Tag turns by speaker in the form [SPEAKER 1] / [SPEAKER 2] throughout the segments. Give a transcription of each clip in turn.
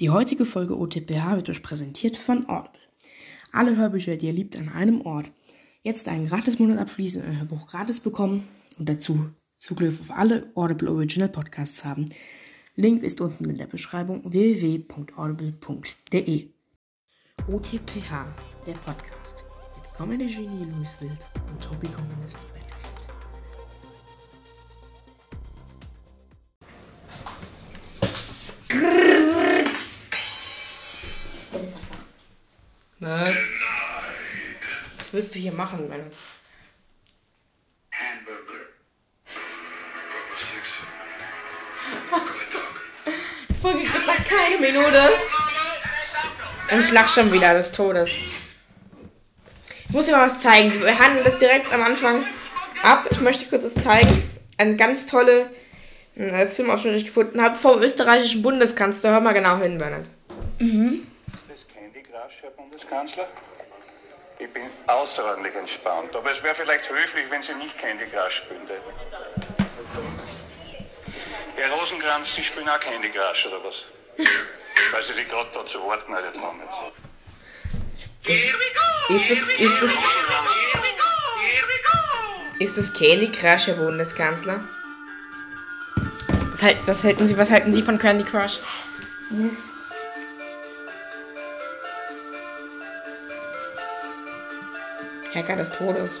[SPEAKER 1] Die heutige Folge OTPH wird euch präsentiert von Audible. Alle Hörbücher, die ihr liebt, an einem Ort. Jetzt einen Gratis-Monat abschließen, ein Hörbuch gratis bekommen und dazu Zugriff auf alle Audible Original Podcasts haben. Link ist unten in der Beschreibung www.audible.de. OTPH, der Podcast mit Comedy-Genie Louis Wild und Tobi-Kommunist Was? Was willst du hier machen, Mann? Folge geht noch keine Minute. Und ich lach schon wieder des Todes. Ich muss dir mal was zeigen. Wir handeln das direkt am Anfang ab. Ich möchte kurz das zeigen. Eine ganz tolle äh, Filmausschnitt, den ich gefunden habe vom österreichischen Bundeskanzler. Hör mal genau hin, Bernhard.
[SPEAKER 2] Crush, Herr Bundeskanzler? Ich bin außerordentlich entspannt, aber es wäre vielleicht höflich, wenn Sie nicht Candy Crush spielen. Herr Rosenkranz, Sie spielen auch Candy Crush, oder was? Weil Sie sich gerade da zu Wort gemeldet haben jetzt.
[SPEAKER 1] Ist das, ist das,
[SPEAKER 2] Rosenkranz,
[SPEAKER 1] ist das Candy Crush, Herr Bundeskanzler? Was, halt, was, halten Sie, was halten Sie von Candy Crush?
[SPEAKER 3] Nichts.
[SPEAKER 1] Hacker des Todes.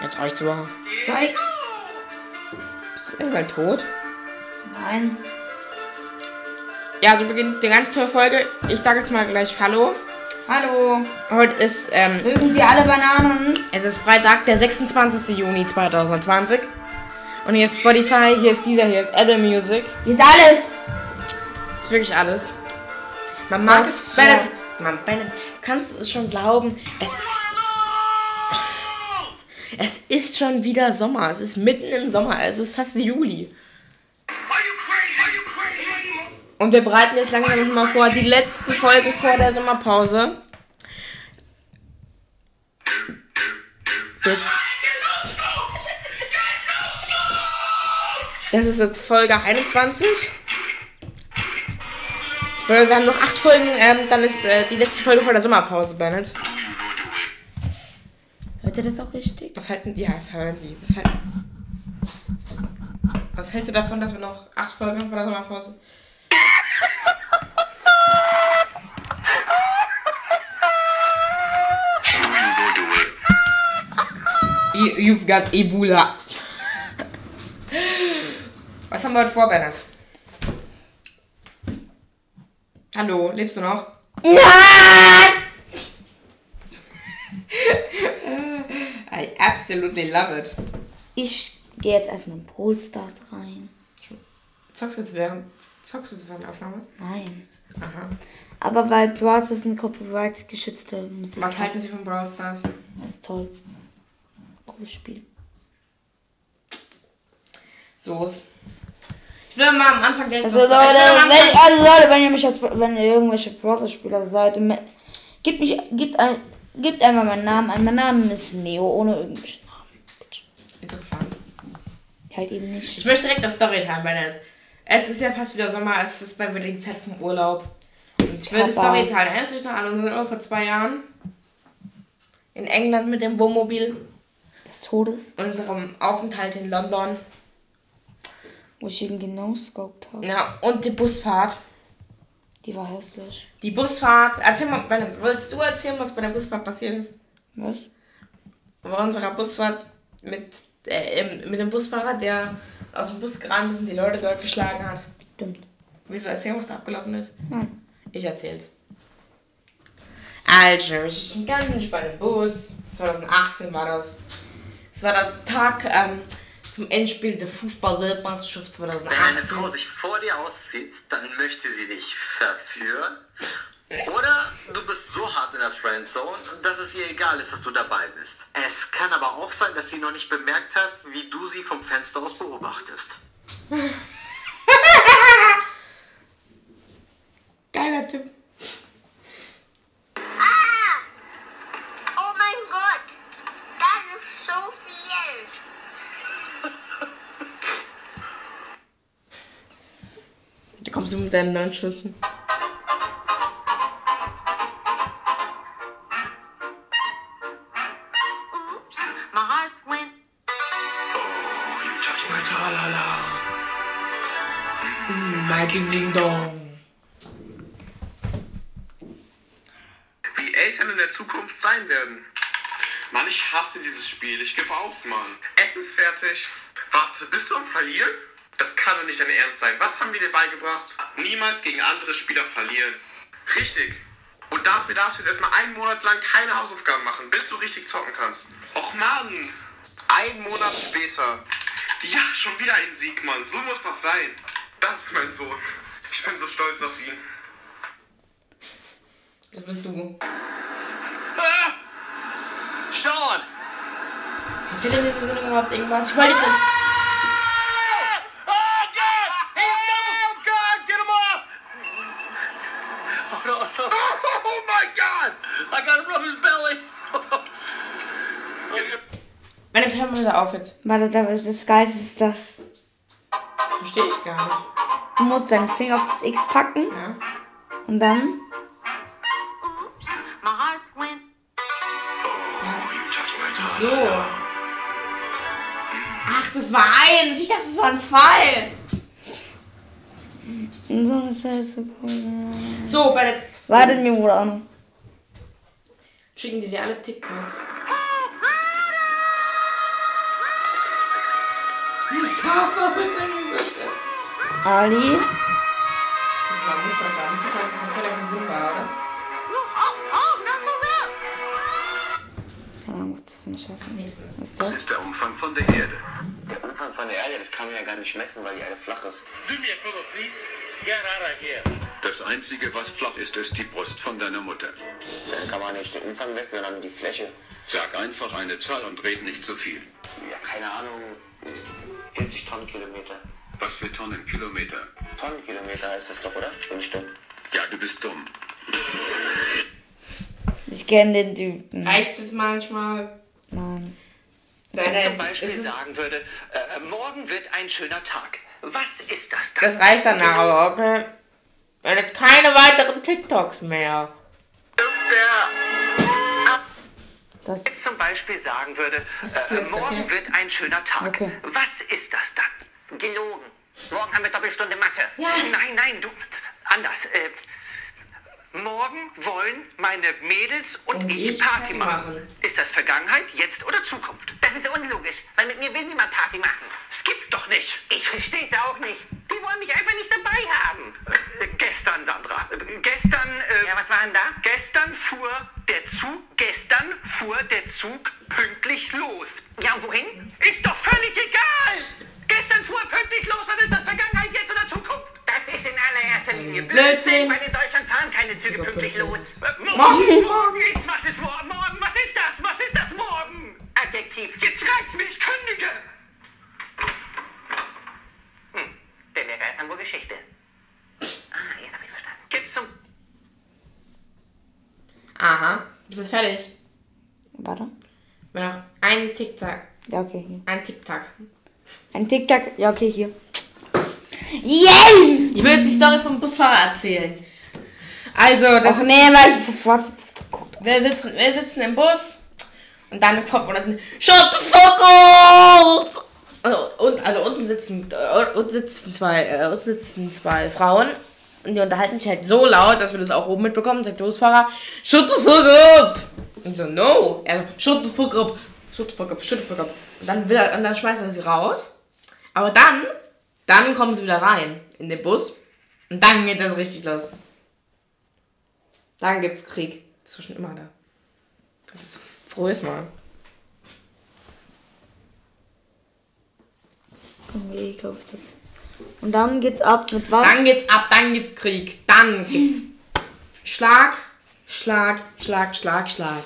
[SPEAKER 1] Jetzt reicht's aber.
[SPEAKER 3] Zeig.
[SPEAKER 1] Ist irgendwann tot?
[SPEAKER 3] Nein.
[SPEAKER 1] Ja, so beginnt eine ganz tolle Folge. Ich sage jetzt mal gleich Hallo.
[SPEAKER 3] Hallo.
[SPEAKER 1] Heute ist, ähm,
[SPEAKER 3] Mögen Sie alle Bananen?
[SPEAKER 1] es ist Freitag, der 26. Juni 2020. Und hier ist Spotify, hier ist dieser, hier ist Apple Music.
[SPEAKER 3] Hier ist alles.
[SPEAKER 1] Ist wirklich alles. Man mag es.
[SPEAKER 3] ist
[SPEAKER 1] Bennett, man, kannst du es schon glauben? Es, es ist schon wieder Sommer. Es ist mitten im Sommer. Es ist fast Juli. Und wir bereiten jetzt langsam mal vor, die letzten Folgen vor der Sommerpause. Das ist jetzt Folge 21. Weil Wir haben noch acht Folgen, ähm, dann ist äh, die letzte Folge vor der Sommerpause, Bennett.
[SPEAKER 3] Hört ihr das auch richtig?
[SPEAKER 1] Was halten die? Ja, das hören sie. Was, halten, was hältst du davon, dass wir noch acht Folgen haben vor der Sommerpause? You- You've got Ebola. Was haben wir heute vor, Bernhard? Hallo, lebst du noch?
[SPEAKER 3] Nein!
[SPEAKER 1] I absolutely love it.
[SPEAKER 3] Ich gehe jetzt erstmal in Brawl Stars rein.
[SPEAKER 1] Zockst du jetzt während, zockst du jetzt während der Aufnahme?
[SPEAKER 3] Nein.
[SPEAKER 1] Aha.
[SPEAKER 3] Aber weil Brawl Stars eine Copyright geschützte Musik
[SPEAKER 1] Was halten Sie von Brawl Stars?
[SPEAKER 3] Das ist toll. Cooles Spiel.
[SPEAKER 1] So ist. Ich will mal am Anfang denken,
[SPEAKER 3] Also Leute, wenn, also Leute, wenn ihr mich als, wenn ihr irgendwelche Brawl Stars Spieler seid, gebt mich, gebt ein, gebt einfach meinen Namen ein. Mein Name ist Neo, ohne irgendwelchen Namen. Bitte.
[SPEAKER 1] Interessant.
[SPEAKER 3] Halt eben nicht.
[SPEAKER 1] Ich möchte direkt das Storytime, Bennett. Es ist ja fast wieder Sommer, es ist bei mir die Zeit vom Urlaub. Und ich will das
[SPEAKER 3] Papa.
[SPEAKER 1] Storytime. Erinnerst du dich noch an unseren vor zwei Jahren? In England mit dem Wohnmobil.
[SPEAKER 3] Des Todes,
[SPEAKER 1] Unserem Aufenthalt in London.
[SPEAKER 3] Wo ich ihn genau scoped habe.
[SPEAKER 1] Ja, und die Busfahrt.
[SPEAKER 3] Die war hässlich.
[SPEAKER 1] Die Busfahrt. Erzähl mal, willst du erzählen, was bei der Busfahrt passiert ist?
[SPEAKER 3] Was?
[SPEAKER 1] bei unserer Busfahrt mit, äh, im- mit dem Busfahrer, der aus dem Bus gerannt ist und die Leute dort geschlagen hat.
[SPEAKER 3] Stimmt.
[SPEAKER 1] Willst du erzählen, was da abgelaufen ist?
[SPEAKER 3] Nein.
[SPEAKER 1] Ich erzähl's. Also, ich bin ganz entspannt im Bus. 2018 war das. Es war der Tag ähm, zum Endspiel der Fußball-Weltmeisterschaft
[SPEAKER 4] Wenn eine Frau
[SPEAKER 1] 2018.
[SPEAKER 4] sich vor dir auszieht, dann möchte sie dich verführen. Oder du bist so hart in der Friendzone, dass es ihr egal ist, dass du dabei bist. Es kann aber auch sein, dass sie noch nicht bemerkt hat, wie du sie vom Fenster aus beobachtest.
[SPEAKER 1] Geiler Tipp.
[SPEAKER 5] Oh mein Gott, das ist so viel.
[SPEAKER 1] Kommst du mit deinen neun Stunden? Mein Ding Ding Dong.
[SPEAKER 6] wie Eltern in der Zukunft sein werden. Mann, ich hasse dieses Spiel. Ich gebe auf, Mann. Essen ist fertig. Warte, bist du am Verlieren? Das kann doch nicht dein Ernst sein. Was haben wir dir beigebracht? Niemals gegen andere Spieler verlieren. Richtig. Und dafür darfst du jetzt erstmal einen Monat lang keine Hausaufgaben machen, bis du richtig zocken kannst. Och Mann. Ein Monat später. Ja, schon wieder ein Sieg, Mann. So muss das sein. Das ist mein Sohn. Ich bin so stolz auf ihn.
[SPEAKER 1] Das bist du.
[SPEAKER 7] Sean!
[SPEAKER 1] Passiert in diesem Sinne überhaupt irgendwas? Ich wollte jetzt. Wieder auf jetzt.
[SPEAKER 3] Warte, das, das Geilste ist das.
[SPEAKER 1] Das verstehe ich gar nicht.
[SPEAKER 3] Du musst deinen Finger auf das X packen
[SPEAKER 1] Ja.
[SPEAKER 3] und dann.
[SPEAKER 5] Oops, my heart went.
[SPEAKER 1] So. Ach, das war eins. Ich dachte, das waren zwei.
[SPEAKER 3] So eine Scheiße.
[SPEAKER 1] So, bei der.
[SPEAKER 3] Warte, mir auch noch.
[SPEAKER 1] Schicken die dir alle TikToks. Mustafa, nicht so Stress.
[SPEAKER 3] Ali.
[SPEAKER 1] Das war Mustafa. Mustafa ist ein Keller von Simba, oder?
[SPEAKER 5] So.
[SPEAKER 3] Keine Ahnung, was das für eine Scheiße ist. Was ist
[SPEAKER 2] Das
[SPEAKER 3] das?
[SPEAKER 2] ist der Umfang von der Erde.
[SPEAKER 4] Der Umfang von der Erde, das kann man ja gar nicht messen, weil die Erde flach ist.
[SPEAKER 7] Do me a favor, please. Get out of here.
[SPEAKER 2] Das Einzige, was flach ist, ist die Brust von deiner Mutter.
[SPEAKER 4] Dann kann man nicht den Umfang messen, sondern die Fläche.
[SPEAKER 2] Sag einfach eine Zahl und red nicht zu viel.
[SPEAKER 4] Ja, keine Ahnung. 40 Tonnenkilometer.
[SPEAKER 2] Was für Tonnen Kilometer?
[SPEAKER 4] Tonnenkilometer heißt das doch, oder? Fünf Stunden.
[SPEAKER 2] Ja, du bist dumm.
[SPEAKER 3] Ich kenne den Typen.
[SPEAKER 1] Reicht es manchmal? Nein,
[SPEAKER 8] zum
[SPEAKER 1] nein,
[SPEAKER 8] Beispiel
[SPEAKER 1] es ist-
[SPEAKER 8] sagen würde, äh, morgen wird ein schöner Tag. Was ist das dann?
[SPEAKER 1] Das reicht dann aber, okay? Wenn jetzt keine weiteren TikToks mehr.
[SPEAKER 6] ist der
[SPEAKER 3] Das
[SPEAKER 8] Zum Beispiel sagen würde, äh,
[SPEAKER 1] jetzt
[SPEAKER 8] morgen
[SPEAKER 1] okay.
[SPEAKER 8] wird ein schöner Tag.
[SPEAKER 3] Okay.
[SPEAKER 8] Was ist das dann? Gelogen. Morgen haben wir Doppelstunde Mathe.
[SPEAKER 1] Ja.
[SPEAKER 8] Nein, nein, du. Anders. Äh, morgen wollen meine Mädels und,
[SPEAKER 1] Und
[SPEAKER 8] ich,
[SPEAKER 1] ich
[SPEAKER 8] Party machen.
[SPEAKER 1] machen.
[SPEAKER 8] Ist das Vergangenheit, jetzt oder Zukunft? Das ist unlogisch, weil mit mir will niemand Party machen. Das gibt's doch nicht. Ich verstehe es auch nicht. Die wollen mich einfach nicht dabei haben. Äh, gestern, Sandra. Äh, gestern. Äh, ja, was war denn da? Gestern fuhr der Zug. Gestern fuhr der Zug pünktlich los. Ja, und wohin? Ist doch völlig egal. Gestern fuhr er pünktlich los. Was ist das? Vergangenheit, jetzt oder Zukunft? Das ist in allererster Linie
[SPEAKER 1] Blödsinn.
[SPEAKER 8] weil in Deutschland fahren keine Züge pünktlich los.
[SPEAKER 1] Morgen.
[SPEAKER 8] Morgen, morgen ist, was ist morgen? Morgen, was ist das? Was ist das morgen? Adjektiv. Jetzt reicht's mir, ich kündige. Hm, der Lehrer kann wohl Geschichte. Ah, jetzt hab ich's verstanden. Jetzt zum
[SPEAKER 1] Aha. Ist das fertig?
[SPEAKER 3] Warte.
[SPEAKER 1] Noch ein TikTok.
[SPEAKER 3] Ja, okay, hier.
[SPEAKER 1] Ein TikTok.
[SPEAKER 3] Ein Tic-Tac. Ja, okay, hier. Yay!
[SPEAKER 1] Ich will jetzt die Story vom Busfahrer erzählen. Also, das
[SPEAKER 3] Ach
[SPEAKER 1] ist,
[SPEAKER 3] nee, weil ich sofort geguckt
[SPEAKER 1] wir, sitzen, wir sitzen im Bus und dann kommt man dann, Shut the fuck up! Und, und, also unten sitzen, äh, unten sitzen zwei, äh, unten sitzen zwei Frauen und die unterhalten sich halt so laut, dass wir das auch oben mitbekommen, sagt der Busfahrer, Shut the fuck up! Und so, no! Er so, Shut the fuck up! Shut the fuck up, shut the fuck up. Und dann, will er, und dann schmeißt er sie raus. Aber dann, dann kommen sie wieder rein in den Bus. Und dann geht's erst richtig los. Dann gibt's Krieg. Das war schon immer da. Das ist frohes Mal.
[SPEAKER 3] glaube ich, das. Und dann geht's ab mit was?
[SPEAKER 1] Dann geht's ab, dann gibt's Krieg. Dann gibt's Schlag, Schlag, Schlag, Schlag, Schlag.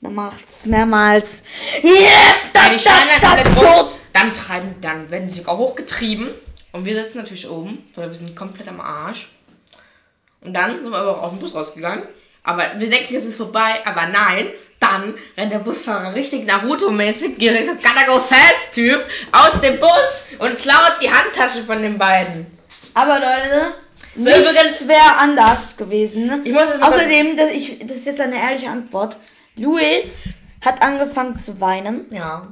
[SPEAKER 3] Dann macht's mehrmals. Yep,
[SPEAKER 1] Ja, die
[SPEAKER 3] da,
[SPEAKER 1] dann
[SPEAKER 3] da,
[SPEAKER 1] alle
[SPEAKER 3] da,
[SPEAKER 1] tot. Dann treiben, dann werden sie auch hochgetrieben. Und wir sitzen natürlich oben, weil wir sind komplett am Arsch. Und dann sind wir aber auch aus dem Bus rausgegangen. Aber wir denken, es ist vorbei. Aber nein, dann rennt der Busfahrer richtig Naruto-mäßig, so Gotta go fast Typ, aus dem Bus und klaut die Handtasche von den beiden.
[SPEAKER 3] Aber Leute, Nichts wäre anders gewesen. Ne? Außerdem, das, ich, das ist jetzt eine ehrliche Antwort. Luis hat angefangen zu weinen.
[SPEAKER 1] Ja.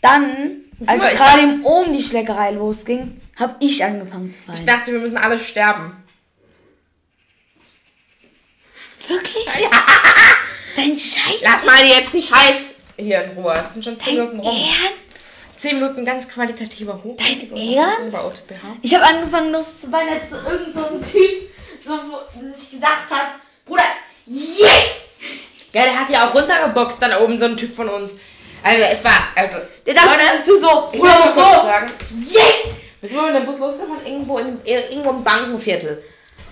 [SPEAKER 3] Dann, als
[SPEAKER 1] mal, ich
[SPEAKER 3] gerade ihm oben die Schlägerei losging, habe ich angefangen zu
[SPEAKER 1] Ich
[SPEAKER 3] weinen.
[SPEAKER 1] dachte, wir müssen alle sterben.
[SPEAKER 3] Wirklich? Dein Scheiß.
[SPEAKER 1] Lass mal jetzt nicht heiß hier in Ruhe. Es sind schon 10 Minuten rum.
[SPEAKER 3] Ernst?
[SPEAKER 1] 10 Minuten ganz qualitativer Hoch.
[SPEAKER 3] Dein Ernst? Ich habe angefangen loszuweinen, als so irgend so ein Typ so, sich gedacht hat, Bruder, yeah!
[SPEAKER 1] Ja, der hat ja auch runtergeboxt dann oben so ein Typ von uns. Also es war, also.
[SPEAKER 3] Der dachte, das ist so,
[SPEAKER 1] ich muss mal kurz sagen.
[SPEAKER 3] Yeah!
[SPEAKER 1] Wir sind mal mit dem Bus losgefahren, irgendwo, in, irgendwo im Bankenviertel.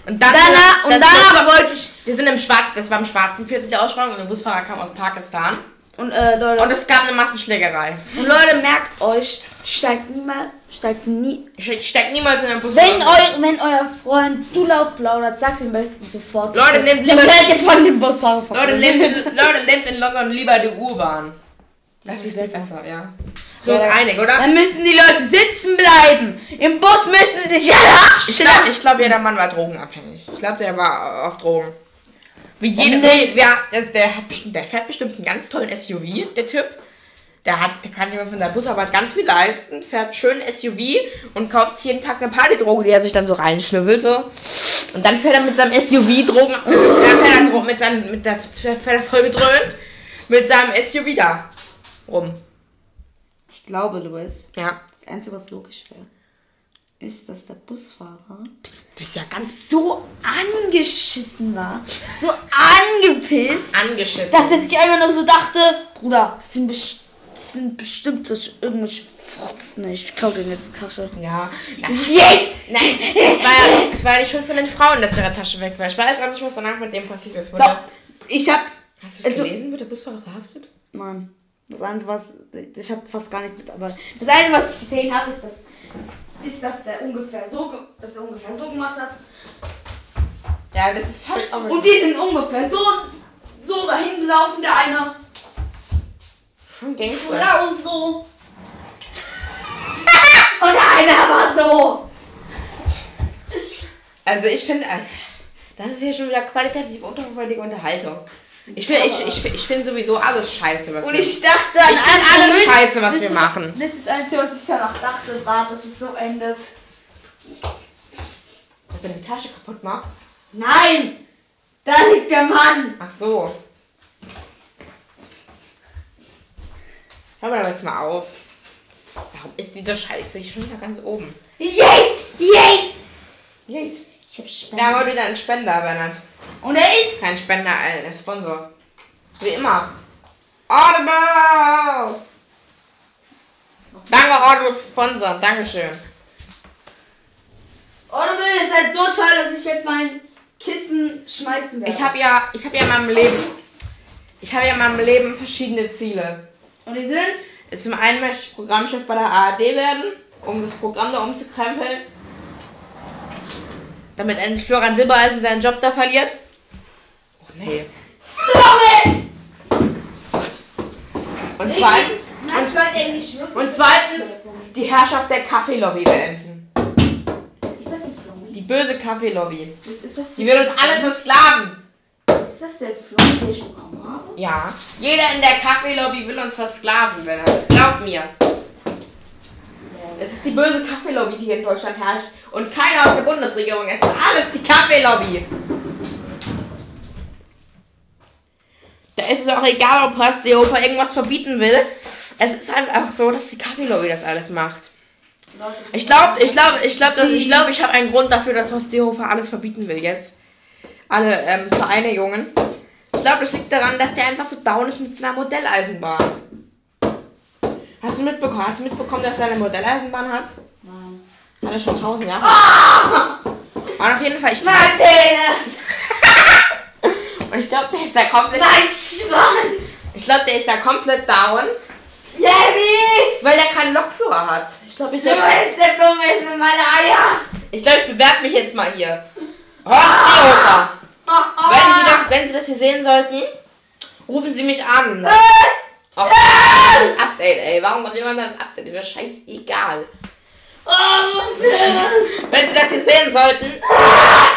[SPEAKER 1] Und dann,
[SPEAKER 3] Danach, und
[SPEAKER 1] dann-
[SPEAKER 3] danach wollte ich,
[SPEAKER 1] Wir sind im Schwarz, das war im schwarzen Viertel der Ausschreibung und der Busfahrer kam aus Pakistan.
[SPEAKER 3] und äh, Leute,
[SPEAKER 1] Und es gab eine Massenschlägerei.
[SPEAKER 3] und Leute, merkt euch, steigt niemals, steigt nie,
[SPEAKER 1] Ich steig niemals in den Bus.
[SPEAKER 3] wenn, eu, wenn euer Freund zu laut plaudert, sag's ihm besten sofort.
[SPEAKER 1] Leute, nehmt lieber-
[SPEAKER 3] von dem Busfahrer
[SPEAKER 1] nehmt, Leute, nehmt in London lieber die U-Bahn. Das ist viel besser, ja. Sind wir uns einig, oder?
[SPEAKER 3] Dann müssen die Leute sitzen bleiben. Im Bus müssen sie sich alle
[SPEAKER 1] Ich
[SPEAKER 3] abstellen.
[SPEAKER 1] glaube, ich glaub, jeder Mann war drogenabhängig. Ich glaube, der war auf Drogen. Wie jeder,
[SPEAKER 3] nee.
[SPEAKER 1] ja, der, der, der fährt bestimmt einen ganz tollen SUV, der Typ. Der, hat, der kann sich von der Busarbeit ganz viel leisten, fährt schön SUV und kauft jeden Tag eine Partydroge, die er sich dann so reinschnibbelt. So. Und dann fährt er mit seinem SUV Drogen, dann fährt er mit seinem, mit der, fährt er voll gedröhnt, mit seinem SUV da rum.
[SPEAKER 3] Ich glaube, Louis,
[SPEAKER 1] Ja.
[SPEAKER 3] das Einzige, was logisch wäre, ist, dass der Busfahrer
[SPEAKER 1] Bist ja ganz
[SPEAKER 3] so angeschissen war, so angepisst,
[SPEAKER 1] angeschissen.
[SPEAKER 3] dass er sich einfach nur so dachte, Bruder, das sind, best das sind bestimmt so irgendwelche Furzen. Ich klau dir jetzt die Tasche.
[SPEAKER 1] Ja. Na,
[SPEAKER 3] Yeah!
[SPEAKER 1] Nein, es war, ja, es war ja nicht schuld von den Frauen, dass ihre Tasche weg war. Ich weiß auch nicht, was danach mit dem passiert ist.
[SPEAKER 3] Doch, ich hab's.
[SPEAKER 1] Hast du es
[SPEAKER 3] also-
[SPEAKER 1] gelesen? Wird der Busfahrer verhaftet?
[SPEAKER 3] Mann, das Einzige, was. Ich habe fast gar nichts mit, aber das Einzige, was ich gesehen habe, ist, dass, ist, dass der ungefähr so, dass er ungefähr so gemacht hat.
[SPEAKER 1] Ja, das ist halt auch
[SPEAKER 3] Und die sind ungefähr so, so dahin gelaufen, der eine.
[SPEAKER 1] schon Gangster.
[SPEAKER 3] Frau so. Und der eine war so.
[SPEAKER 1] Also ich finde, das ist hier schon wieder qualitativ unterhochwertige Unterhaltung. Ich finde ich, ich, ich find sowieso alles scheiße, was
[SPEAKER 3] Und
[SPEAKER 1] wir
[SPEAKER 3] ich dachte an
[SPEAKER 1] Ich find alles
[SPEAKER 3] das-
[SPEAKER 1] scheiße, was
[SPEAKER 3] das
[SPEAKER 1] wir
[SPEAKER 3] ist-
[SPEAKER 1] machen.
[SPEAKER 3] Das ist das Einzige, was ich danach dachte, war, dass es so endet.
[SPEAKER 1] Dass er die Tasche kaputt macht.
[SPEAKER 3] Nein! Da liegt der Mann!
[SPEAKER 1] Ach so. Hör mal jetzt mal auf. Warum ist diese Scheiße hier schon wieder ganz oben?
[SPEAKER 3] Yay! Yay!
[SPEAKER 1] Geht.
[SPEAKER 3] Ich hab
[SPEAKER 1] Da
[SPEAKER 3] Spender.
[SPEAKER 1] haben wir wieder einen Spender, Bernhard.
[SPEAKER 3] Und er ist.
[SPEAKER 1] Kein Spender, ein Sponsor. Wie immer. Audible! Danke, Audible, für Sponsor. Dankeschön.
[SPEAKER 3] Audible ist halt so toll, dass ich jetzt mein Kissen schmeißen werde.
[SPEAKER 1] Ich habe ja, ich habe ja in meinem Leben, ich habe ja in meinem Leben verschiedene Ziele.
[SPEAKER 3] Und die sind.
[SPEAKER 1] Zum einen möchte ich Programmchef bei der ARD werden, um das Programm da umzukrempeln. Damit endlich Florian Silbereisen seinen Job da verliert. Oh nee.
[SPEAKER 3] Florian!
[SPEAKER 1] Und zweitens, und zweitens die Herrschaft der Kaffeelobby beenden.
[SPEAKER 3] Ist das ein Florian?
[SPEAKER 1] Die böse Kaffeelobby. Die will uns alle versklaven.
[SPEAKER 3] Ist das der Florian, den ich bekommen habe?
[SPEAKER 1] Ja. Jeder in der Kaffeelobby will uns versklaven, wenn er. Glaubt mir. Es ist die böse Kaffeelobby, die hier in Deutschland herrscht. Und keiner aus der Bundesregierung. Es ist alles die Kaffeelobby. Da ist es auch egal, ob Horst Seehofer irgendwas verbieten will. Es ist einfach so, dass die Kaffeelobby das alles macht. Ich glaube, ich glaube, ich glaube, ich glaube, ich habe einen Grund dafür, dass Horst Seehofer alles verbieten will jetzt. Alle ähm, Vereinigungen. Ich glaube, das liegt daran, dass der einfach so down ist mit seiner Modelleisenbahn. Hast du mitbekommen? Hast du mitbekommen, dass er eine Modelleisenbahn hat?
[SPEAKER 3] Nein.
[SPEAKER 1] Hat er schon tausend Jahre. Und auf jeden Fall, ich glaube,
[SPEAKER 3] Mein Penis!
[SPEAKER 1] und ich glaube, der ist da komplett.
[SPEAKER 3] Mein Schwanz!
[SPEAKER 1] Ich glaube, der ist da komplett down,
[SPEAKER 3] Levis!
[SPEAKER 1] weil er keinen Lokführer hat. Ich glaube, ich,
[SPEAKER 3] Du bist der Blume in meine Eier!
[SPEAKER 1] ich, glaub, ich bewerbe mich jetzt mal hier. Horst Seehofer. Wenn Sie, das, wenn Sie das hier sehen sollten, rufen Sie mich an. Auch das Update, ey. Warum kommt jemand das Update? Das ist scheißegal.
[SPEAKER 3] Oh!
[SPEAKER 1] Wenn Sie das hier sehen sollten,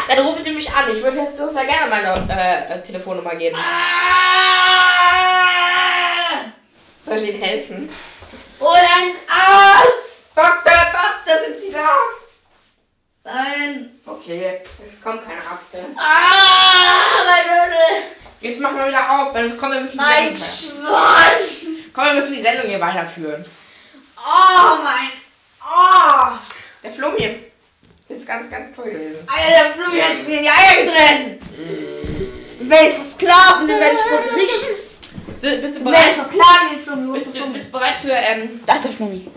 [SPEAKER 1] dann rufen Sie mich an. Ich würde jetzt so gerne meine äh, Telefonnummer geben. Soll ich Ihnen helfen?
[SPEAKER 3] Hol einen Arzt!
[SPEAKER 1] Doktor, Doktor, sind Sie da?
[SPEAKER 3] Nein!
[SPEAKER 1] Okay, es kommt kein Arzt mehr.
[SPEAKER 3] Ah, meine Hülle!
[SPEAKER 1] Jetzt machen wir wieder auf, weil komm, wir müssen die
[SPEAKER 3] Mein Schwanz!
[SPEAKER 1] komm, wir müssen die Sendung hier weiterführen.
[SPEAKER 3] Oh, mein... Oh!
[SPEAKER 1] Der Flummi ist ganz, ganz toll gewesen.
[SPEAKER 3] Alter, der Flummi hat mir in die Eier getrennt! Den werde ich versklaven, den werde ich.
[SPEAKER 1] Si- Bist du
[SPEAKER 3] Den
[SPEAKER 1] bereit?
[SPEAKER 3] verklagen, den Flummi.
[SPEAKER 1] Bist du bist bereit für, ähm,
[SPEAKER 3] Das ist der Flummi.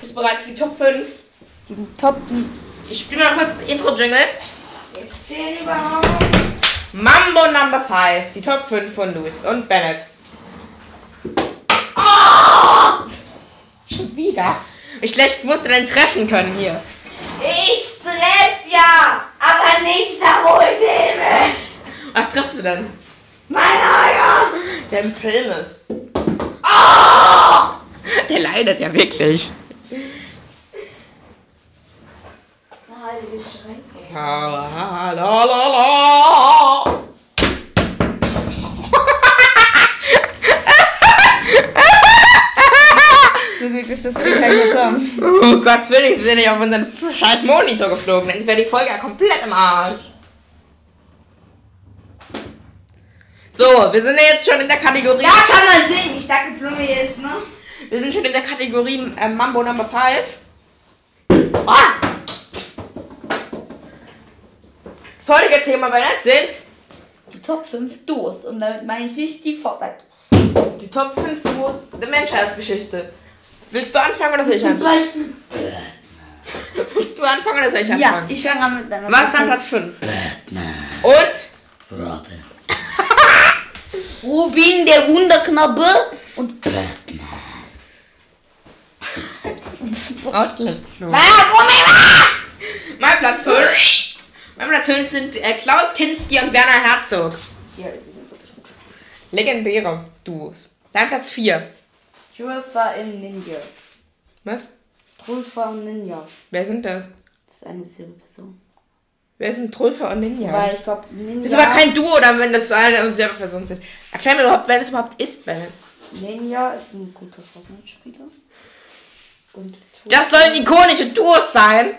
[SPEAKER 1] bist du bereit für die Top 5?
[SPEAKER 3] Die Top...
[SPEAKER 1] Ich spiele mal kurz das Intro-Jingle.
[SPEAKER 3] Den überhaupt...
[SPEAKER 1] Mambo Number 5, die Top 5 von Louis und Bennett. Schon wieder? Wie schlecht musst du denn treffen können hier?
[SPEAKER 3] Ich treff ja, aber nicht da, wo ich hin will.
[SPEAKER 1] Was triffst du denn?
[SPEAKER 3] Mein Eier.
[SPEAKER 1] Der im Film ist. Der leidet ja wirklich.
[SPEAKER 3] Der heilige Schreck.
[SPEAKER 1] La, la, la, la.
[SPEAKER 3] So gut ist das kein Gitarre.
[SPEAKER 1] Oh Gott, will sie sind nicht auf unseren scheiß Monitor geflogen. Dann wäre die Folge ja komplett im Arsch. So, wir sind ja jetzt schon in der Kategorie.
[SPEAKER 3] Da kann man sehen, wie stark die Blume ist, ne?
[SPEAKER 1] Wir sind schon in der Kategorie äh, Mambo Number 5. Ah! Das heutige Thema bei Netz sind
[SPEAKER 3] Die Top 5 Duos. Und damit meine ich nicht die Fortnite-Duos.
[SPEAKER 1] die Top 5 Duos der Menschheitsgeschichte. Willst du anfangen oder soll ich anfangen? Willst du anfangen oder soll ich
[SPEAKER 3] Ja,
[SPEAKER 1] anfangen?
[SPEAKER 3] ich fange an mit deiner
[SPEAKER 1] Was ist dann Platz 5? Und?
[SPEAKER 3] Robin. Rubin, der Wunderknabe. Und Batman.
[SPEAKER 1] Brautkleidflug.
[SPEAKER 3] Ah, Gummi!
[SPEAKER 1] Mein Platz 5. Mein Platz 5 sind äh, Klaus Kinski und Werner Herzog.
[SPEAKER 3] Ja, die sind wirklich gut.
[SPEAKER 1] Legendäre Duos. Dein Platz 4.
[SPEAKER 3] Trulfa in Ninja.
[SPEAKER 1] Was?
[SPEAKER 3] Trulfa und Ninja.
[SPEAKER 1] Wer sind das?
[SPEAKER 3] Das ist eine dieselbe Person.
[SPEAKER 1] Wer sind Trulfa und Ninja?
[SPEAKER 3] Weil ich glaube, Ninja.
[SPEAKER 1] Das ist aber kein Duo, oder wenn das eine und selbe Personen sind. Erklär mir überhaupt, wer das überhaupt ist, Ben.
[SPEAKER 3] Ninja ist ein guter Fortnite-Spieler. Und
[SPEAKER 1] Das sollen ikonische Duos sein.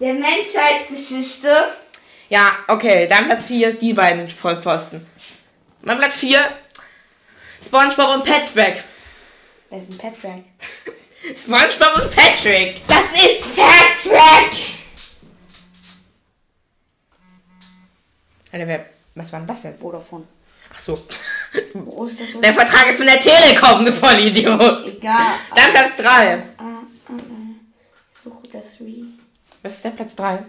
[SPEAKER 3] Der Menschheitsgeschichte.
[SPEAKER 1] Ja, okay, dein Platz 4 ist die beiden Vollpfosten. Mein Platz 4, SpongeBob und Patrick.
[SPEAKER 3] Wer ist ein Patrick?
[SPEAKER 1] SpongeBob und Patrick.
[SPEAKER 3] Das ist Patrick!
[SPEAKER 1] Alter, wer, was war denn das jetzt?
[SPEAKER 3] Vodafone.
[SPEAKER 1] Ach so.
[SPEAKER 3] Wo ist das so?
[SPEAKER 1] Der Vertrag ist von der Telekom, du Vollidiot.
[SPEAKER 3] Egal.
[SPEAKER 1] Dein Platz 3.
[SPEAKER 3] Ah, ah, ah. Ich suche das Re.
[SPEAKER 1] Was ist der Platz 3?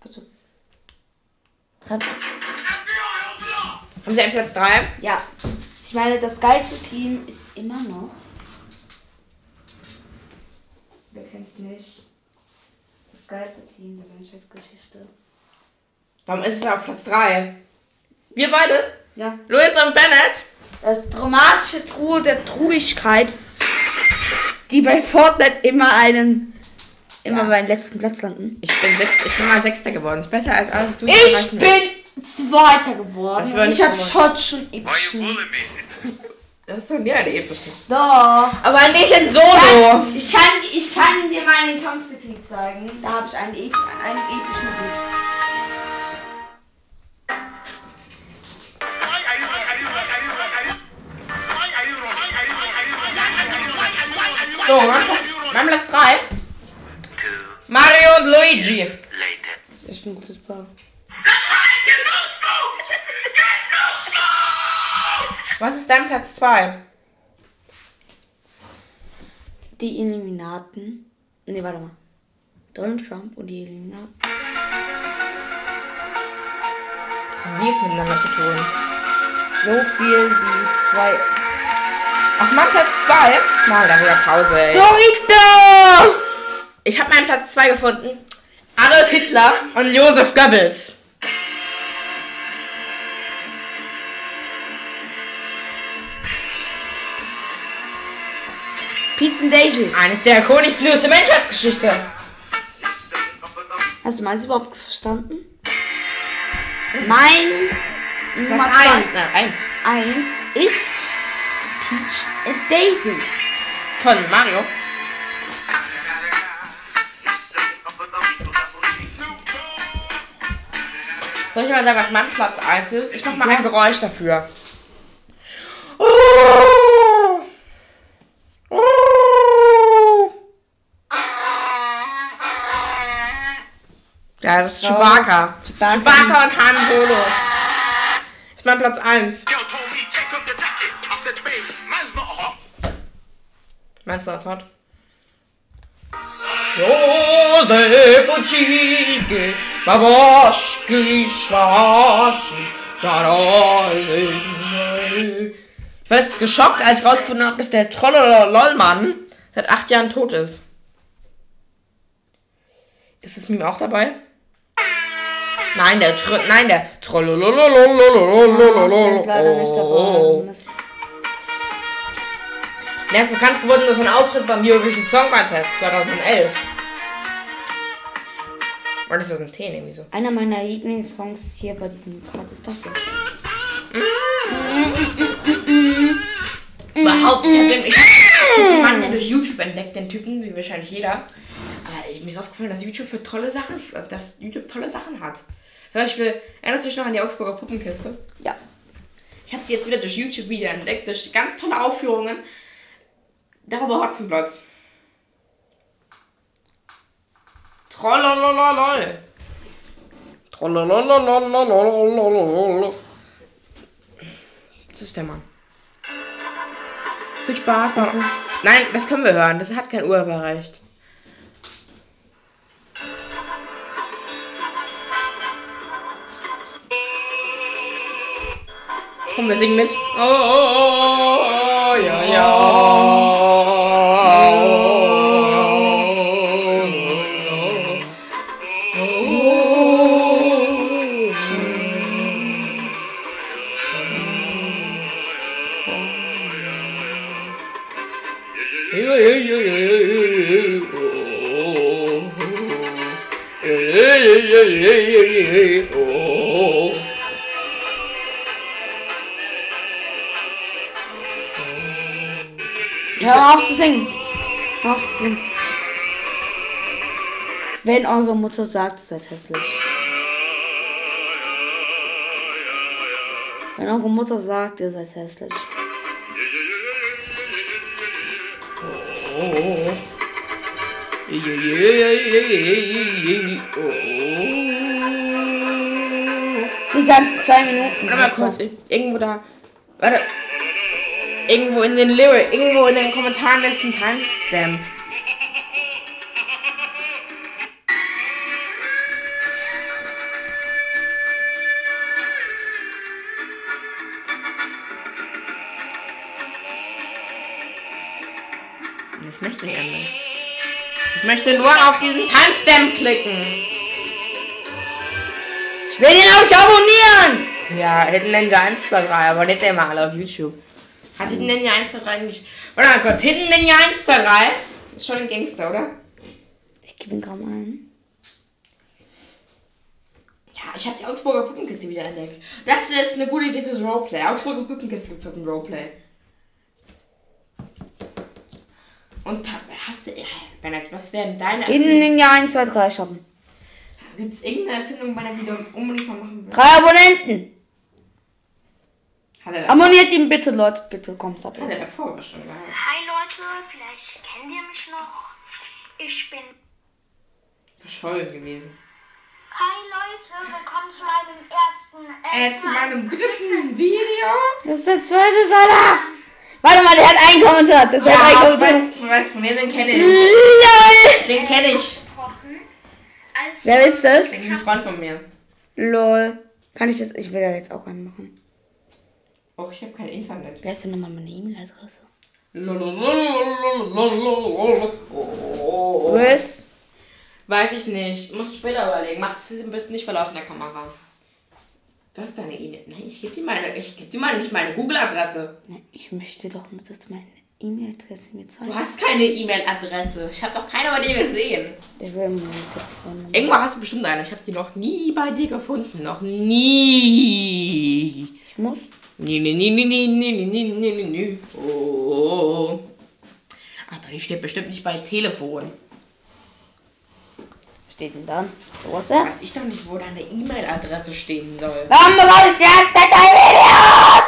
[SPEAKER 3] Also,
[SPEAKER 1] Haben Sie einen Platz 3?
[SPEAKER 3] ja. Ich meine, das geilste Team ist immer noch. Wer kennt's nicht? Das geilste Team der Menschheitsgeschichte.
[SPEAKER 1] Warum ist es auf Platz 3? Wir beide?
[SPEAKER 3] Ja.
[SPEAKER 1] Louis und Bennett?
[SPEAKER 3] Das dramatische Truhe der Truigkeit, die bei Fortnite immer einen. Immer
[SPEAKER 1] Ja.
[SPEAKER 3] beim letzten Platz landen.
[SPEAKER 1] Ich bin, sechst, ich bin mal Sechster geworden. Ist besser als alles, was du
[SPEAKER 3] Ich bin Zweiter geworden.
[SPEAKER 1] Das war
[SPEAKER 3] Und
[SPEAKER 1] nicht
[SPEAKER 3] ich habe
[SPEAKER 1] gewonnen.
[SPEAKER 3] schon schon epischen.
[SPEAKER 1] Das ist doch nie eine epische.
[SPEAKER 3] Doch.
[SPEAKER 1] Aber nicht in Solo.
[SPEAKER 3] Ich kann, ich kann dir meinen Kampfbetrieb zeigen. Da habe ich einen, ep einen epischen Sieg.
[SPEAKER 1] So, mein Platz, mein Platz 3. Mario und Luigi.
[SPEAKER 3] Das ist echt ein gutes Paar.
[SPEAKER 1] Was ist dein Platz 2?
[SPEAKER 3] Die Illuminaten. Ne, warte mal. Donald Trump und die Illuminaten.
[SPEAKER 1] Haben jetzt miteinander zu tun?
[SPEAKER 3] So viel wie zwei.
[SPEAKER 1] Auf meinem Platz 2. Mal da wieder Pause, ey.
[SPEAKER 3] Dorito!
[SPEAKER 1] Ich habe meinen Platz 2 gefunden. Adolf Hitler und Josef Goebbels.
[SPEAKER 3] Pete's and Daisy.
[SPEAKER 1] Eines der ikonischsten News der Menschheitsgeschichte.
[SPEAKER 3] Hast du meins überhaupt verstanden? Mein Nummer
[SPEAKER 1] eins. Na, eins.
[SPEAKER 3] eins ist Peach and Daisy.
[SPEAKER 1] Von Mario. Soll ich mal sagen, was mein Platz 1 ist? Ich mach mal ein Geräusch dafür. Oh. Oh. Ja, das ist Chewbacca.
[SPEAKER 3] Chewbacca.
[SPEAKER 1] Chewbacca und Han Solo. Das ist mein Platz 1.
[SPEAKER 6] Yo told me take off your jacket. I said, babe, man's not hot.
[SPEAKER 1] Meinst du das Wort? Josep Uchige, Schwaschi, Ich war jetzt geschockt, als ich rausgefunden habe, dass der Trollololmann seit acht Jahren tot ist. Ist das Meme auch dabei? Nein, der Tr Nein, der
[SPEAKER 3] Der ist leider nicht dabei. Mist.
[SPEAKER 1] Der ist bekannt geworden durch seinen Auftritt beim Eurovision Song Contest 2011. Ist das ein T, irgendwie so?
[SPEAKER 3] Einer meiner Lieblingssongs hier bei diesem Part ist das hier.
[SPEAKER 1] Überhaupt, ich habe den, ich hab den Mann ja durch YouTube entdeckt, den Typen, wie wahrscheinlich jeder. Aber ich, mir ist aufgefallen, dass YouTube für tolle Sachen, dass YouTube tolle Sachen hat. Zum Beispiel, erinnerst du dich noch an die Augsburger Puppenkiste?
[SPEAKER 3] Ja.
[SPEAKER 1] Ich habe die jetzt wieder durch YouTube wieder entdeckt, durch ganz tolle Aufführungen. Darüber Hotzenplotz. Trollolololol. Trollolololololololol. Das ist der Mann. Viel Spaß noch. Nein, das können wir hören. Das hat kein Urheberrecht. Komm, wir singen mit. Oh, oh, oh, ja, ja.
[SPEAKER 3] Hör auf zu singen. Hör auf zu singen. Wenn eure Mutter sagt, ihr seid hässlich. Wenn eure Mutter sagt, ihr seid hässlich. Die ganzen zwei Minuten.
[SPEAKER 1] Mal kurz, irgendwo da. Warte. Irgendwo in den Lyric, irgendwo in den Kommentaren ein Timestamp. Ich möchte nicht ändern. Ich möchte nur auf diesen Timestamp klicken.
[SPEAKER 3] Ich will ihn auch abonnieren!
[SPEAKER 1] Ja, Hidden Ninja 1, 2, 3, aber nicht immer alle auf YouTube. Hat Hidden Ninja 1, 2, 3 nicht. Warte mal kurz, Hidden Ninja 1, 2, 3 ist schon ein Gangster, oder?
[SPEAKER 3] Ich gebe ihn mal ein.
[SPEAKER 1] Ja, ich habe die Augsburger Puppenkiste wieder entdeckt. Das ist eine gute Idee fürs Roleplay. Augsburger Puppenkiste gibt's auch ein Roleplay. Und da hast du. Bernhard, was wären deine
[SPEAKER 3] In den Jahr 1, 2, 3 schaffen.
[SPEAKER 1] Gibt es irgendeine Erfindung, Bernhard, die du unbedingt mal machen willst?
[SPEAKER 3] Drei Abonnenten!
[SPEAKER 1] Hat er,
[SPEAKER 3] Abonniert ihn bitte, Leute. Bitte kommt ab.
[SPEAKER 1] hat er davor schon gehabt.
[SPEAKER 9] Hi Leute, vielleicht kennt ihr mich noch. Ich bin.
[SPEAKER 1] Verschollen gewesen.
[SPEAKER 9] Hi Leute, willkommen zu meinem ersten.
[SPEAKER 1] Äh, zu meinem dritten Video.
[SPEAKER 3] Das ist der zweite Salah! Warte mal, der hat einen Kommentar. Das hat
[SPEAKER 1] Ja,
[SPEAKER 3] einen
[SPEAKER 1] du
[SPEAKER 3] Kommentar.
[SPEAKER 1] weißt, du weißt von wem, den kenne ich.
[SPEAKER 3] LOL!
[SPEAKER 1] Den kenne ich.
[SPEAKER 9] Gesprochen. Als
[SPEAKER 3] Wer ist das?
[SPEAKER 1] Das ist ein Freund von mir.
[SPEAKER 3] LOL. Kann ich das? Ich will da jetzt auch einen machen.
[SPEAKER 1] Oh, ich habe kein Internet.
[SPEAKER 3] Wer ist denn nochmal meine E-Mail-Adresse? Was?
[SPEAKER 1] Weiß ich nicht. Muss später überlegen. Mach am besten nicht vor laufender Kamera. Du hast deine E-Mail. Nein, ich gebe dir meine. Ich gebe dir mal nicht meine Google-Adresse.
[SPEAKER 3] Ich möchte doch nur, dass meine E-Mail-Adresse mir
[SPEAKER 1] Du
[SPEAKER 3] zeigen?
[SPEAKER 1] hast keine E-Mail-Adresse. Ich habe noch keine bei dir gesehen.
[SPEAKER 3] Ich will meine Telefonnummer.
[SPEAKER 1] Irgendwo hast du bestimmt eine. Ich habe die noch nie bei dir gefunden. Noch nie.
[SPEAKER 3] Ich muss.
[SPEAKER 1] Nee, nee, nee, nee, nee, nee, nee, nee, nee, nee. Oh. Aber die steht bestimmt nicht bei Telefon.
[SPEAKER 3] Steht denn dann? WhatsApp?
[SPEAKER 1] Weiß ich doch nicht, wo deine E-Mail-Adresse stehen soll.
[SPEAKER 3] Warum bekomme ich die ganze Zeit deine Videos?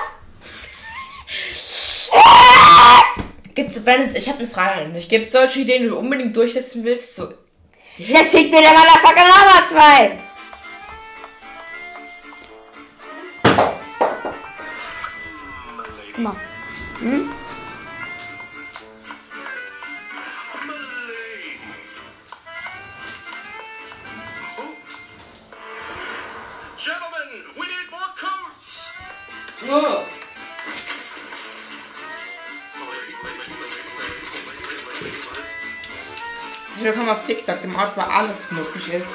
[SPEAKER 1] Gibt's, Bennett, ich habe eine Frage an dich. Gibt es solche Ideen, die du unbedingt durchsetzen willst? So,
[SPEAKER 3] Ja, schick mir der Motherfucker nochmal zwei. Mal.
[SPEAKER 7] Gentlemen, we need more coats.
[SPEAKER 1] willkommen auf TikTok, dem Ort, wo alles möglich ist.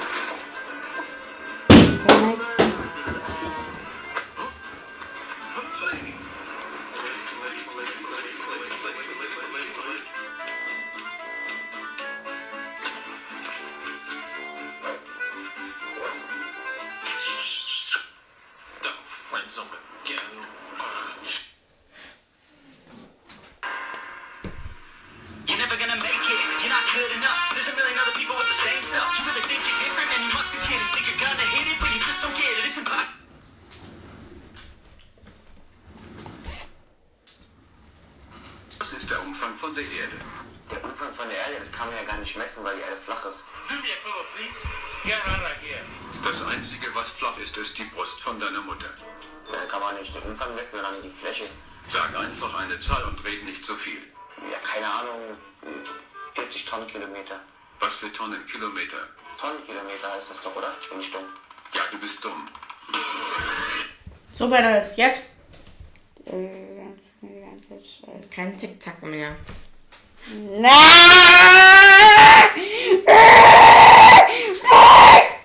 [SPEAKER 2] Der Umfang von der Erde?
[SPEAKER 4] Der Umfang von der Erde, das kann man ja gar nicht messen, weil die Erde flach ist.
[SPEAKER 2] Das Einzige, was flach ist, ist die Brust von deiner Mutter.
[SPEAKER 4] Da kann man nicht den Umfang messen, sondern die Fläche.
[SPEAKER 2] Sag einfach eine Zahl und red nicht so viel.
[SPEAKER 4] Ja, keine Ahnung, 40 Tonnenkilometer.
[SPEAKER 2] Was für Tonnenkilometer?
[SPEAKER 4] Tonnenkilometer heißt das doch, oder? Bin ich dumm.
[SPEAKER 2] Ja, du bist dumm.
[SPEAKER 1] So, Bennett, jetzt
[SPEAKER 3] scheiße.
[SPEAKER 1] kein Tick-Tack mehr. Du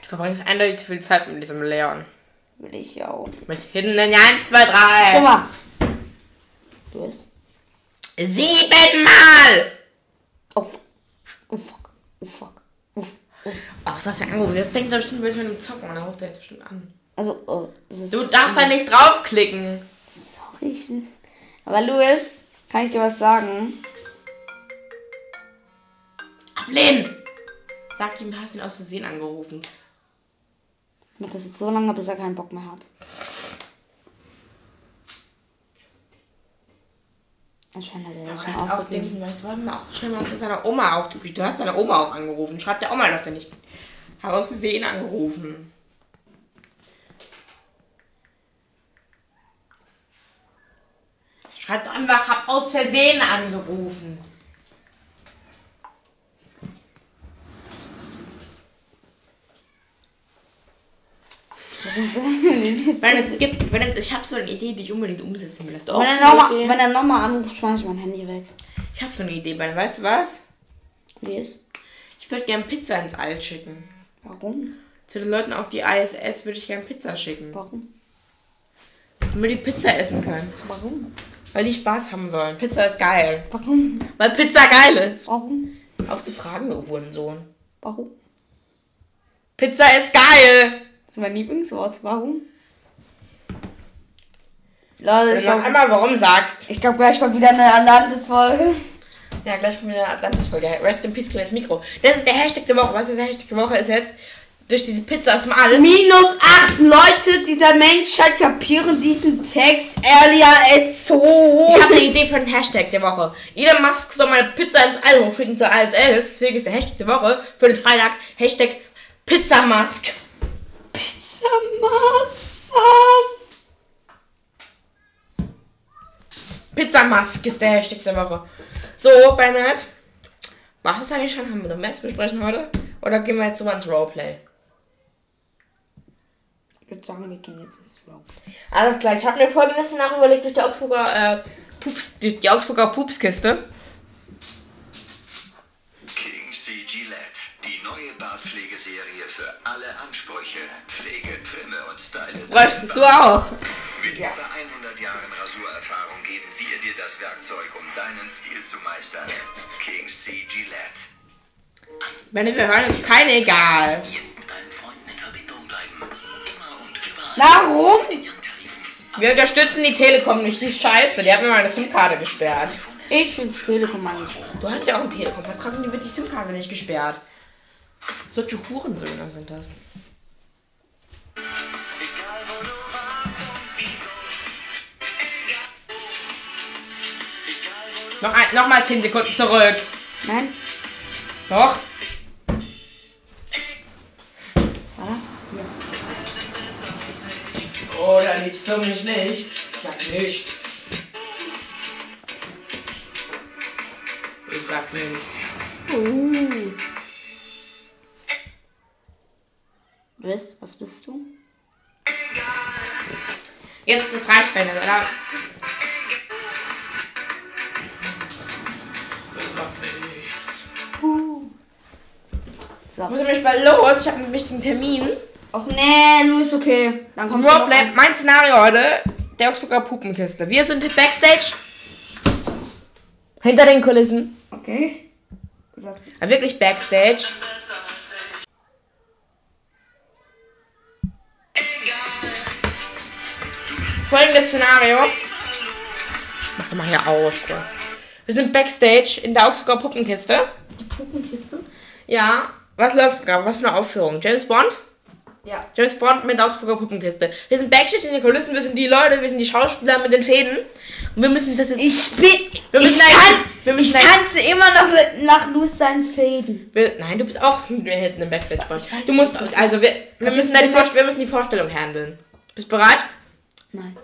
[SPEAKER 1] verbringst eindeutig viel Zeit mit diesem Leon.
[SPEAKER 3] Will ich ja auch.
[SPEAKER 1] Mit Hidden 1, 2, 3.
[SPEAKER 3] Guck mal. Du bist.
[SPEAKER 1] Siebenmal!
[SPEAKER 3] Oh fuck. Oh fuck. Oh fuck. Oh, oh.
[SPEAKER 1] Ach, das ist ja angerufen. Jetzt denkt er bestimmt, du willst mit ihm zocken und dann ruft er jetzt bestimmt an.
[SPEAKER 3] Also, oh.
[SPEAKER 1] Du darfst da nicht draufklicken.
[SPEAKER 3] Sorry, ich. Aber Louis, kann ich dir was sagen?
[SPEAKER 1] Ablehnen! Sag ihm, du hast ihn aus Versehen angerufen.
[SPEAKER 3] Ich mach das jetzt so lange, bis er keinen Bock mehr hat. Anscheinend hat er das schon
[SPEAKER 1] auch denken, du, wollen wir auch schnell mal aus seiner Oma auch. Du, du hast deine Oma auch angerufen. Schreib der Oma, dass er nicht. Hab aus Versehen angerufen. Schreib doch einfach, hab aus Versehen angerufen. Wenn es gibt, wenn es, ich habe so eine Idee, die ich unbedingt umsetzen will. Hast du auch
[SPEAKER 3] Wenn er
[SPEAKER 1] so eine
[SPEAKER 3] nochmal wenn er noch mal anruft, schmeiß ich mein Handy weg.
[SPEAKER 1] Ich habe so eine Idee, Ben. Weißt du was?
[SPEAKER 3] Wie ist?
[SPEAKER 1] Ich würde gern Pizza ins All schicken.
[SPEAKER 3] Warum?
[SPEAKER 1] Zu den Leuten auf die ISS würde ich gern Pizza schicken.
[SPEAKER 3] Warum?
[SPEAKER 1] Damit die Pizza essen können.
[SPEAKER 3] Warum?
[SPEAKER 1] Weil die Spaß haben sollen. Pizza ist geil.
[SPEAKER 3] Warum?
[SPEAKER 1] Weil Pizza geil ist.
[SPEAKER 3] Warum?
[SPEAKER 1] Auf zu fragen, du Hurensohn.
[SPEAKER 3] Warum?
[SPEAKER 1] Pizza ist geil!
[SPEAKER 3] Das ist mein Lieblingswort. Warum? Leute, ich glaube,
[SPEAKER 1] einmal warum sagst.
[SPEAKER 3] ich glaub, gleich kommt wieder eine Atlantis-Folge.
[SPEAKER 1] Ja, gleich kommt wieder eine Atlantis-Folge. Rest in Peace, kleines Mikro. Das ist der Hashtag der Woche. Was ist der Hashtag der Woche? Ist jetzt durch diese Pizza aus dem All.
[SPEAKER 3] Minus 8 Leute dieser Menschheit kapieren diesen Text. Earlier ist so.
[SPEAKER 1] Ich habe eine Idee für den Hashtag der Woche. Elon Musk soll meine Pizza ins All hochschicken zur ISS. Deswegen ist der Hashtag der Woche für den Freitag Hashtag Pizzamask.
[SPEAKER 3] Pizzamassas.
[SPEAKER 1] Pizzamask ist der Hashtag der Woche. So, Bernhard. Was ist eigentlich schon? Haben wir noch mehr zu besprechen heute? Oder gehen wir jetzt so ins Roleplay?
[SPEAKER 3] Ich würde sagen, wir gehen jetzt ins Rope.
[SPEAKER 1] Alles klar, ich habe mir folgendes Szenario überlegt durch die Augsburger, äh, Pups, die, die Augsburger Pupskiste.
[SPEAKER 10] King C. Gillette. Neue Bartpflegeserie für alle Ansprüche. Pflege, Trimme und Style.
[SPEAKER 1] Das bräuchtest du auch.
[SPEAKER 10] Mit über 100 Jahren Rasurerfahrung geben wir dir das Werkzeug, um deinen Stil zu meistern. King C. Gillette.
[SPEAKER 1] Wenn wir hören, ist keine egal.
[SPEAKER 10] Jetzt mit deinen Freunden in Verbindung bleiben. Immer und überall.
[SPEAKER 3] Warum?
[SPEAKER 1] Wir unterstützen die Telekom nicht, die ist scheiße. Die hat mir meine SIM-Karte gesperrt.
[SPEAKER 3] Ich finde Telekom eigentlich.
[SPEAKER 1] Du hast ja auch einen Telekom-Vertrag die wird die SIM-Karte nicht gesperrt. Solche Hurensöhne sind das. Noch, ein, noch mal 10 Sekunden zurück.
[SPEAKER 3] Nein?
[SPEAKER 1] Doch. Oder liebst du mich nicht? Sag nichts. Ich sag nichts.
[SPEAKER 3] Was? Was bist du?
[SPEAKER 1] Jetzt, das reicht wenn oder? Nichts.
[SPEAKER 3] So.
[SPEAKER 1] Ich muss nämlich mal los. Ich habe einen wichtigen Termin.
[SPEAKER 3] Ach nee, nur ist okay. Dann
[SPEAKER 1] Zum
[SPEAKER 3] kommt
[SPEAKER 1] Roleplay.
[SPEAKER 3] noch
[SPEAKER 1] Mein Szenario heute. Der Augsburger Puppenkiste. Wir sind Backstage. Hinter den Kulissen.
[SPEAKER 3] Okay. So.
[SPEAKER 1] Wirklich Backstage. Folgendes Szenario. Mach mal hier aus kurz. Wir sind Backstage in der Augsburger Puppenkiste.
[SPEAKER 3] Die Puppenkiste?
[SPEAKER 1] Ja. Was läuft gerade? Was für eine Aufführung? James Bond?
[SPEAKER 3] Ja.
[SPEAKER 1] James Bond mit der Augsburger Puppenkiste. Wir sind Backstage in den Kulissen, wir sind die Leute, wir sind die Schauspieler mit den Fäden. Und wir müssen das jetzt.
[SPEAKER 3] Ich bin.
[SPEAKER 1] Wir
[SPEAKER 3] ich,
[SPEAKER 1] müssen ein-
[SPEAKER 3] kann,
[SPEAKER 1] wir müssen
[SPEAKER 3] ich tanze immer noch mit, nach Luz seinen Fäden.
[SPEAKER 1] Wir, nein, du bist auch hinten im Backstage. Du musst, also wir, wir müssen da die, wir müssen die Vorstellung handeln. Bist du bereit?
[SPEAKER 3] Nein.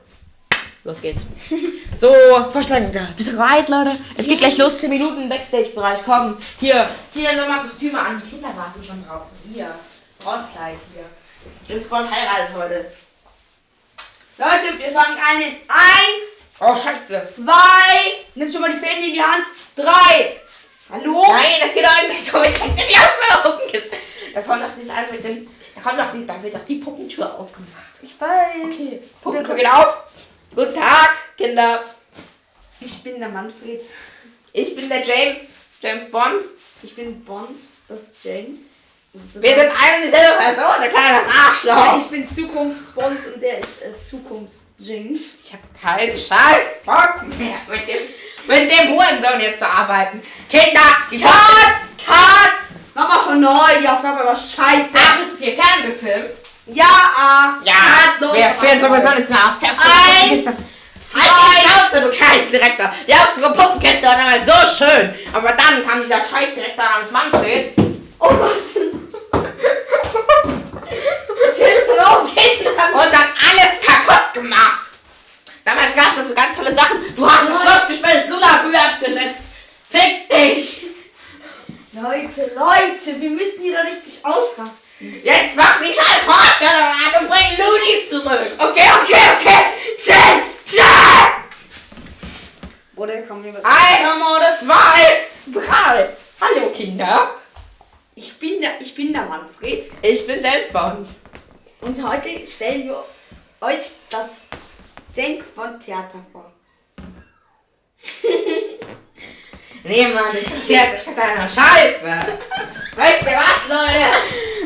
[SPEAKER 1] Los geht's. So, da. Bist du bereit, Leute? Es geht gleich los, 10 Minuten im Backstage-Bereich. Komm, hier, zieh dir nochmal Kostüme an. Die Kinder warten schon draußen. Hier, Brautkleid hier. James Bond heiratet heute.
[SPEAKER 3] Leute, wir fangen an in 1,
[SPEAKER 1] Oh, scheiße.
[SPEAKER 3] 2, nimm schon mal die Fäden in die Hand, 3. Hallo?
[SPEAKER 1] Nein, das geht doch nicht so. Ich hab dir die Aufmerksamkeit. Da kommt doch dieses an mit dem. Da kommt doch die, da wird doch die Puppentür aufgemacht.
[SPEAKER 3] Ich weiß.
[SPEAKER 1] Puppentür geht auf. Guten Tag, Kinder.
[SPEAKER 3] Ich bin der Manfred.
[SPEAKER 1] Ich bin der James. James Bond.
[SPEAKER 3] Ich bin Bond. Das ist James. Das ist
[SPEAKER 1] Wir sind eine und dieselbe Person, der kleine Arschloch.
[SPEAKER 3] ich bin Zukunft Bond und der ist äh, Zukunft James.
[SPEAKER 1] Ich hab keinen Scheiß Bock mehr mit dem, mit dem Hurensohn jetzt zu arbeiten. Kinder,
[SPEAKER 3] Cut! Cut! Mama von neu, die Aufgabe war scheiße.
[SPEAKER 1] Das ist hier Fernsehfilm.
[SPEAKER 3] Ja, ah.
[SPEAKER 1] Ja,
[SPEAKER 3] los,
[SPEAKER 1] wer fährt
[SPEAKER 3] Mama.
[SPEAKER 1] sowieso nicht mehr auf der
[SPEAKER 3] Eins,
[SPEAKER 1] Schnauze, du Scheißdirektor. Die Augsburger Puppenkiste war damals so schön. Aber dann kam dieser Scheißdirektor namens Manfred.
[SPEAKER 3] Oh Gott. Schütze Raum, Kinder.
[SPEAKER 1] und hat alles kaputt gemacht. Damals gab es so ganz tolle Sachen. Du hast das Schloss gespendet, Lula-Bühne abgesetzt. Fick dich.
[SPEAKER 3] Leute, Leute, wir müssen hier doch nicht ausrasten.
[SPEAKER 1] Jetzt mach die scheiß Vorstellung an und bring Ludi zurück. Okay, okay, okay. Chill, chill.
[SPEAKER 3] Oder kommen wir
[SPEAKER 1] Eins, zwei, drei. Hallo, Kinder.
[SPEAKER 3] Ich bin der, ich bin der Manfred
[SPEAKER 1] Ich bin James Bond.
[SPEAKER 3] und heute stellen wir euch das James Bond Theater vor.
[SPEAKER 1] Niemand interessiert sich für deine Scheiße. Weißt ihr was, Leute?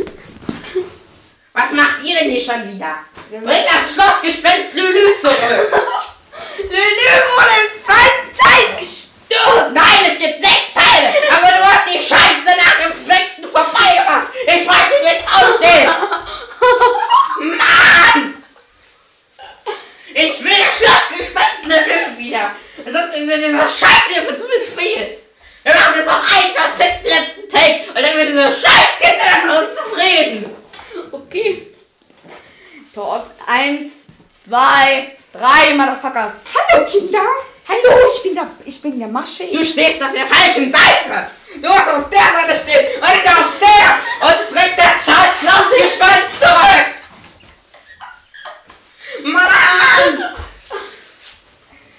[SPEAKER 1] Denn hier schon wieder? Bring das Schlossgespenst Lülü zurück.
[SPEAKER 3] Lülü wurde im zweiten Teil gestorben.
[SPEAKER 1] Nein, es gibt sechs Teile. Aber du hast die Scheiße nach dem sechsten vorbei gemacht. Ich weiß nicht, wie es aussieht. Mann! Ich will das Schlossgespenst Lülü wieder. Ansonsten ist mir dieser Scheiß hier für zu viel. Wir machen jetzt noch einen perfekten letzten Take und dann wird diese Scheißkinder nach uns zufrieden.
[SPEAKER 3] Okay. So, auf eins, zwei, drei, Motherfuckers. Hallo Kinder. Hallo, ich bin der, ich bin der Masche.
[SPEAKER 1] Du stehst auf der falschen Seite. Du musst auf der Seite stehen und nicht auf der. Und bring das scheiß Schlossgespenst zurück. Mann!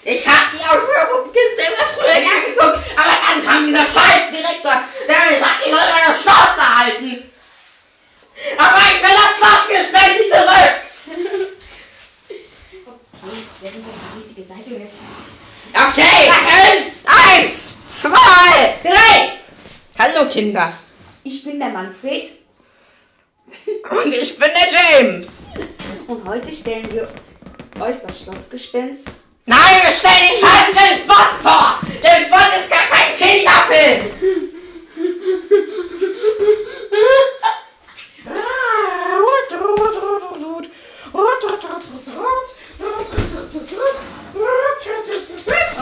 [SPEAKER 1] Ich hab die Ausführungskiste immer früher angeguckt, aber dann kam dieser scheiß Direktor, der mir sagt, ich soll meine Schnauze halten. Kinder.
[SPEAKER 3] Ich bin der Manfred
[SPEAKER 1] Und ich bin der James.
[SPEAKER 3] und heute stellen wir euch das Schlossgespenst.
[SPEAKER 1] Nein, wir stellen den scheiß James Bond vor. James Bond ist gar kein Kinderfilm.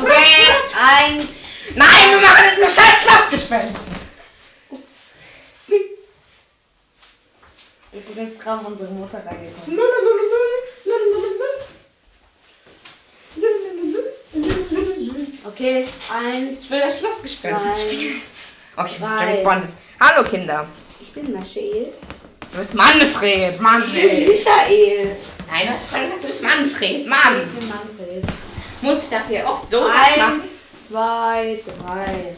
[SPEAKER 3] Okay, eins.
[SPEAKER 1] Nein, wir machen jetzt ein scheiß Schlossgespenst.
[SPEAKER 3] Übrigens gerade unsere Mutter reingekommen. Okay, eins.
[SPEAKER 1] Ich will das Schlossgespenst
[SPEAKER 3] Nein.
[SPEAKER 1] spielen. Okay,
[SPEAKER 3] Drei.
[SPEAKER 1] James Bond ist. Hallo Kinder.
[SPEAKER 3] Ich bin Michael.
[SPEAKER 1] Du bist Manfred.
[SPEAKER 3] Ich bin
[SPEAKER 1] Manfred.
[SPEAKER 3] Michael.
[SPEAKER 1] Nein, du hast vorhin gesagt, du bist Manfred. Mann.
[SPEAKER 3] Ich bin Manfred.
[SPEAKER 1] Muss ich das hier oft so machen?
[SPEAKER 3] Eins, zwei, drei.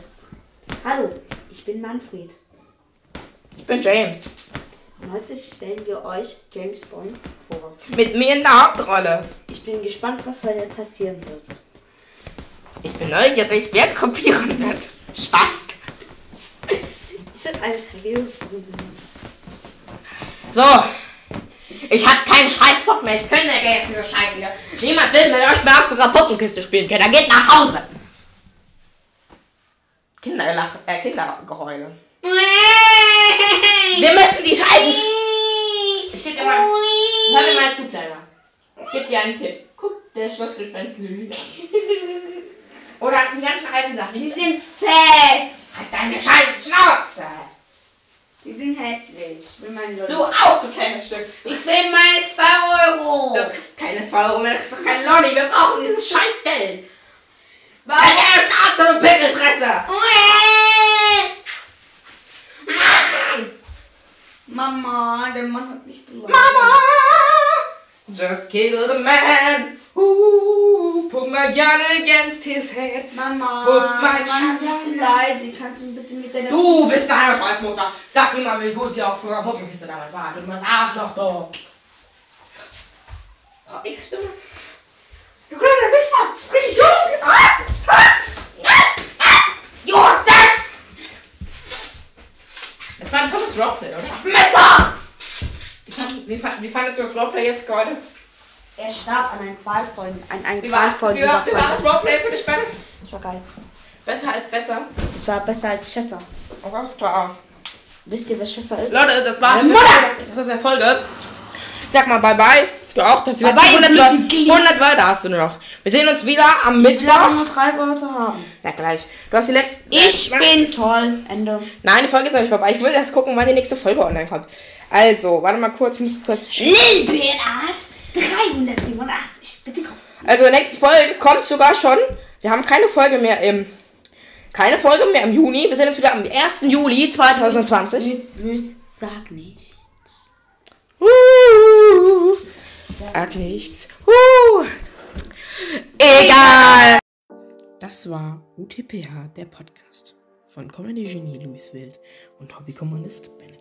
[SPEAKER 3] Hallo, ich bin Manfred.
[SPEAKER 1] Ich bin James.
[SPEAKER 3] Und heute stellen wir euch James Bond vor.
[SPEAKER 1] Mit mir in der Hauptrolle.
[SPEAKER 3] Ich bin gespannt, was heute passieren wird.
[SPEAKER 1] Ich bin neugierig, wer kopieren wird. Spaß.
[SPEAKER 3] Ist das eine Trivia?
[SPEAKER 1] So. Ich hab keinen Scheißbock mehr. Ich könnte jetzt diese Scheiße hier. Niemand will mit euch mehr Augsburger Puppenkiste spielen können. Dann geht nach Hause. Kinderlach, äh, Kindergeheule. Wir müssen die Scheiße. Ich geb dir mal. Hör mir mal zu, Kleiner. Ich geb dir einen Tipp. Guck, der Schlossgespenst Lüge. Oder die ganzen alten Sachen.
[SPEAKER 3] Die sind fett.
[SPEAKER 1] Halt deine scheiß Schnauze.
[SPEAKER 3] Die sind hässlich. Ich will meine
[SPEAKER 1] Du auch, du kleines Stück.
[SPEAKER 3] Ich will meine 2 Euro.
[SPEAKER 1] Du kriegst keine 2 Euro mehr, du kriegst doch kein Lolli. Wir brauchen dieses scheiß Geld. Deine Schnauze, du Pickelfresse.
[SPEAKER 3] Mama, der Mann hat mich beleidigt.
[SPEAKER 1] Mama! Just kill the man. Ooh, put my gun against his head.
[SPEAKER 3] Mama,
[SPEAKER 1] mal,
[SPEAKER 3] der Mann hat mich beleidigt. Kannst du bitte mit deiner...
[SPEAKER 1] Du bist deine Scheißmutter. Sag mir mal, wie gut die Augsburger Puppenkiste damals war. Du musst Arschloch, du. Oh, ich stimme. Du kleiner Wichser, sprich dich um. Ah, ah, ah, dead. Das war ein tolles Roleplay, oder? Wie, fand- wie, fand- wie fandest du das Roleplay jetzt gerade?
[SPEAKER 3] Er starb an einem qualvollen... An einem
[SPEAKER 1] Wie
[SPEAKER 3] qualvollen
[SPEAKER 1] wie, war, wie war das. Roleplay für dich, Ben?
[SPEAKER 3] Das war geil.
[SPEAKER 1] Besser als besser.
[SPEAKER 3] Das war besser als Chester.
[SPEAKER 1] Oh, alles klar.
[SPEAKER 3] Wisst ihr, wer Chester ist?
[SPEAKER 1] Leute, das war's. Das ist eine Folge. Sag mal bye bye. Du auch, das
[SPEAKER 3] Bye
[SPEAKER 1] letzte
[SPEAKER 3] bye,
[SPEAKER 1] 100,
[SPEAKER 3] ihr
[SPEAKER 1] Wörter,
[SPEAKER 3] Blödli.
[SPEAKER 1] 100 Wörter hast du nur noch. Wir sehen uns wieder am
[SPEAKER 3] Ich will
[SPEAKER 1] Mittwoch.
[SPEAKER 3] nur drei Worte haben.
[SPEAKER 1] Na gleich. Du hast die letzte.
[SPEAKER 3] Ich
[SPEAKER 1] äh,
[SPEAKER 3] bin toll. Ende.
[SPEAKER 1] Nein, die Folge ist noch nicht vorbei. Ich will erst gucken, wann die nächste Folge online kommt. Also, warte mal kurz, ich muss kurz.
[SPEAKER 3] Lilbeert 387. Bitte kaufen.
[SPEAKER 1] Also, nächste Folge kommt sogar schon. Wir haben keine Folge mehr im. Keine Folge mehr im Juni. Wir sehen uns wieder am 1. Juli 2020.
[SPEAKER 3] Müs, müs, sag nicht.
[SPEAKER 1] Uh, sag nichts. Uh, egal. Das war UTPH, der Podcast von Comedy Genie Luis Wild und Hobbykommunist Bennett.